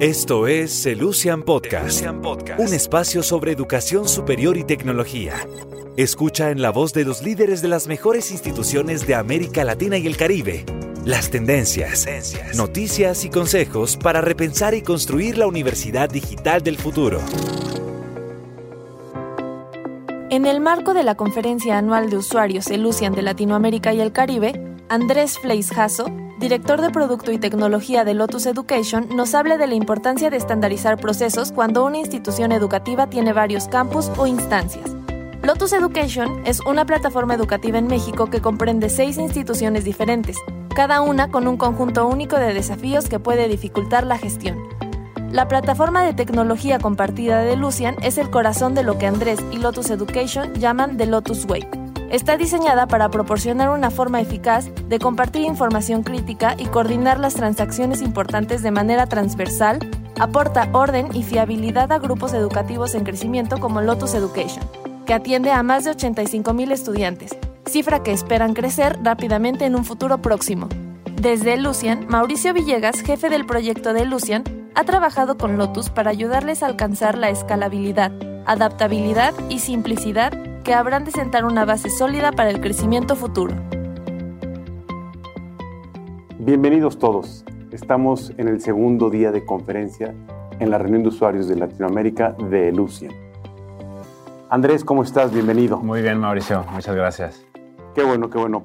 Esto es Celucian Podcast, un espacio sobre educación superior y tecnología. Escucha en la voz de los líderes de las mejores instituciones de América Latina y el Caribe las tendencias, noticias y consejos para repensar y construir la universidad digital del futuro. En el marco de la conferencia anual de usuarios Celucian de Latinoamérica y el Caribe, Andrés Fleisjasso, director de Producto y Tecnología de Lotus Education, nos habla de la importancia de estandarizar procesos cuando una institución educativa tiene varios campus o instancias. Lotus Education es una plataforma educativa en México que comprende seis instituciones diferentes, cada una con un conjunto único de desafíos que puede dificultar la gestión. La plataforma de tecnología compartida de Lucian es el corazón de lo que Andrés y Lotus Education llaman The Lotus Way. Está diseñada para proporcionar una forma eficaz de compartir información crítica y coordinar las transacciones importantes de manera transversal, aporta orden y fiabilidad a grupos educativos en crecimiento como Lotus Education que atiende a más de 85.000 estudiantes, cifra que esperan crecer rápidamente en un futuro próximo. Desde Lucian, Mauricio Villegas, jefe del proyecto de Lucian, ha trabajado con Lotus para ayudarles a alcanzar la escalabilidad, adaptabilidad y simplicidad que habrán de sentar una base sólida para el crecimiento futuro. Bienvenidos todos. Estamos en el segundo día de conferencia en la reunión de usuarios de Latinoamérica de Lucian. Andrés, ¿cómo estás? Bienvenido. Muy bien, Mauricio. Muchas gracias. Qué bueno, qué bueno.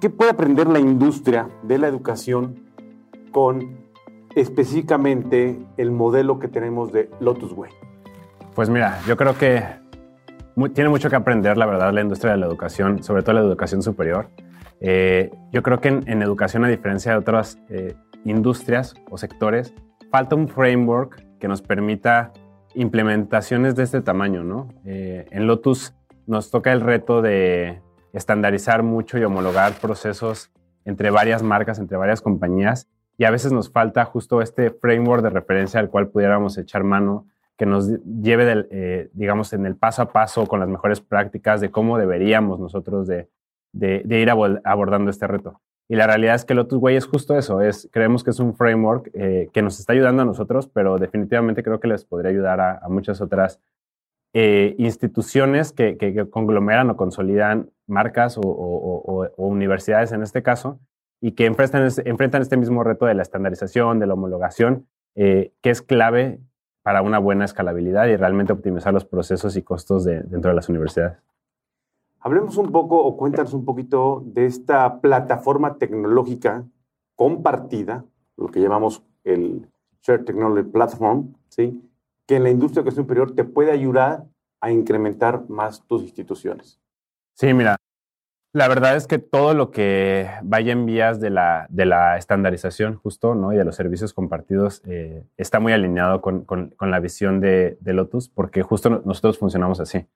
¿Qué puede aprender la industria de la educación con específicamente el modelo que tenemos de Lotus Way? Pues mira, yo creo que tiene mucho que aprender, la verdad, la industria de la educación, sobre todo la educación superior. Eh, yo creo que en, educación, a diferencia de otras eh, industrias o sectores, falta un framework que nos permita implementaciones de este tamaño, ¿no? Eh, en Lotus nos toca el reto de estandarizar mucho y homologar procesos entre varias marcas, entre varias compañías, y a veces nos falta justo este framework de referencia al cual pudiéramos echar mano, que nos lleve, del, eh, digamos, en el paso a paso con las mejores prácticas de cómo deberíamos nosotros de, de, de ir abordando este reto. Y la realidad es que Lotus Way es justo eso, es, creemos que es un framework eh, que nos está ayudando a nosotros, pero definitivamente creo que les podría ayudar a, muchas otras eh, instituciones que, conglomeran o consolidan marcas o, universidades en este caso, y que enfrentan, enfrentan este mismo reto de la estandarización, de la homologación, eh, que es clave para una buena escalabilidad y realmente optimizar los procesos y costos dentro de las universidades. Hablemos un poco o cuéntanos un poquito de esta plataforma tecnológica compartida, lo que llamamos el Shared Technology Platform, ¿sí? que en la industria de educación superior te puede ayudar a incrementar más tus instituciones. Sí, mira, la verdad es que todo lo que vaya en vías de la, de la estandarización justo ¿no? y de los servicios compartidos eh, está muy alineado con, con, la visión de, de, Lotus, porque justo nosotros funcionamos así.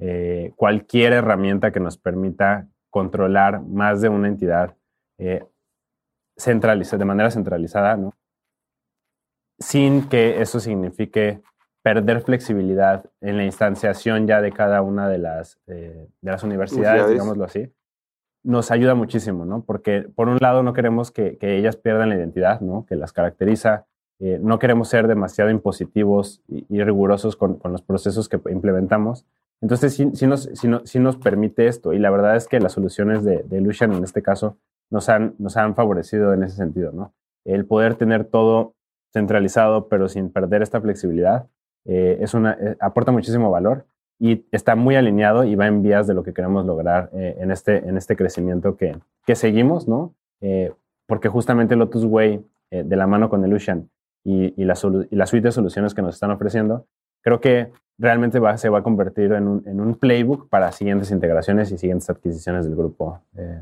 Eh, cualquier herramienta que nos permita controlar más de una entidad eh, de manera centralizada, ¿no? sin que eso signifique perder flexibilidad en la instanciación ya de cada una de las, eh, de las universidades, digámoslo así, nos ayuda muchísimo, ¿no? Porque por un lado no queremos que, ellas pierdan la identidad, ¿no? Que las caracteriza, no queremos ser demasiado impositivos y, rigurosos con, con, los procesos que implementamos, entonces, sí, nos, nos, permite esto. Y la verdad es que las soluciones de, de Lucian en este caso nos han, nos han favorecido en ese sentido, ¿no? El poder tener todo centralizado, pero sin perder esta flexibilidad, eh, es una, eh, aporta muchísimo valor y está muy alineado y va en vías de lo que queremos lograr eh, en, este, en este crecimiento que, que seguimos, ¿no? porque justamente Lotus Way, de la mano con Illusion y, y, la, y la suite de soluciones que nos están ofreciendo, creo que realmente va, se va a convertir en un, en un, playbook para siguientes integraciones y siguientes adquisiciones del grupo eh,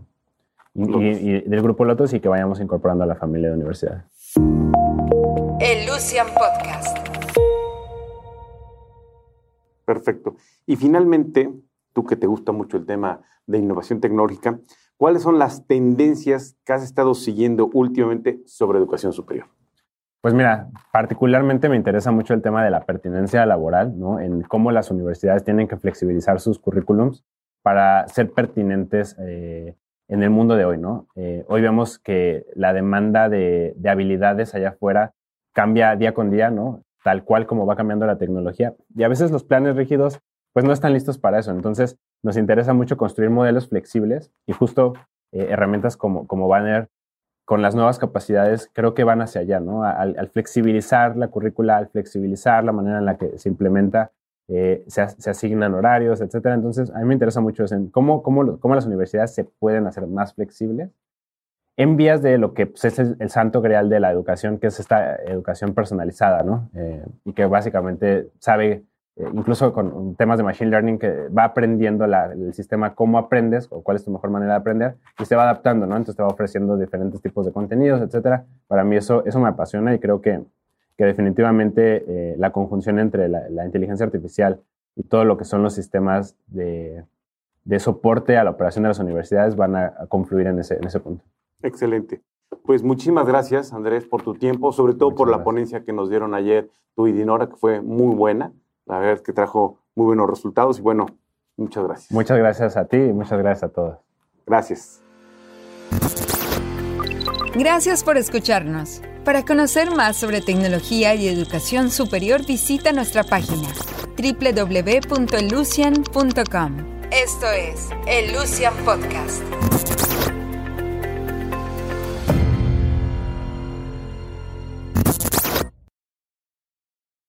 y, del grupo Lotus y que vayamos incorporando a la familia de universidad. El Lucian Podcast. Perfecto. Y finalmente, tú que te gusta mucho el tema de innovación tecnológica, ¿cuáles son las tendencias que has estado siguiendo últimamente sobre educación superior? Pues mira, particularmente me interesa mucho el tema de la pertinencia laboral, ¿no? En cómo las universidades tienen que flexibilizar sus currículums para ser pertinentes eh, en el mundo de hoy, ¿no? Eh, hoy vemos que la demanda de, habilidades allá afuera cambia día con día, ¿no? Tal cual como va cambiando la tecnología. Y a veces los planes rígidos, pues no están listos para eso. Entonces, nos interesa mucho construir modelos flexibles y justo eh, herramientas como, como Banner con las nuevas capacidades creo que van hacia allá, ¿no? Al, flexibilizar la currícula, al flexibilizar la manera en la que se implementa, eh, se, asignan horarios, etcétera. Entonces, a mí me interesa mucho en cómo, cómo, cómo las universidades se pueden hacer más flexibles en vías de lo que pues, es el, santo grial de la educación, que es esta educación personalizada, ¿no? Eh, y que básicamente sabe eh, incluso con temas de machine learning, que va aprendiendo el sistema cómo aprendes o cuál es tu mejor manera de aprender y se va adaptando, ¿no? Entonces te va ofreciendo diferentes tipos de contenidos, etcétera. Para mí eso, eso me apasiona y creo que, que definitivamente eh, la conjunción entre la, inteligencia artificial y todo lo que son los sistemas de, de, soporte a la operación de las universidades van a, confluir en ese, en ese punto. Excelente. Pues muchísimas gracias, Andrés, por tu tiempo, sobre todo por la ponencia que nos dieron ayer tú y Dinora, que fue muy buena. La verdad es que trajo muy buenos resultados y bueno, muchas gracias. Muchas gracias a ti y muchas gracias a todos. Gracias. Gracias por escucharnos. Para conocer más sobre tecnología y educación superior, visita nuestra página www.elucian.com. Esto es el Lucian Podcast.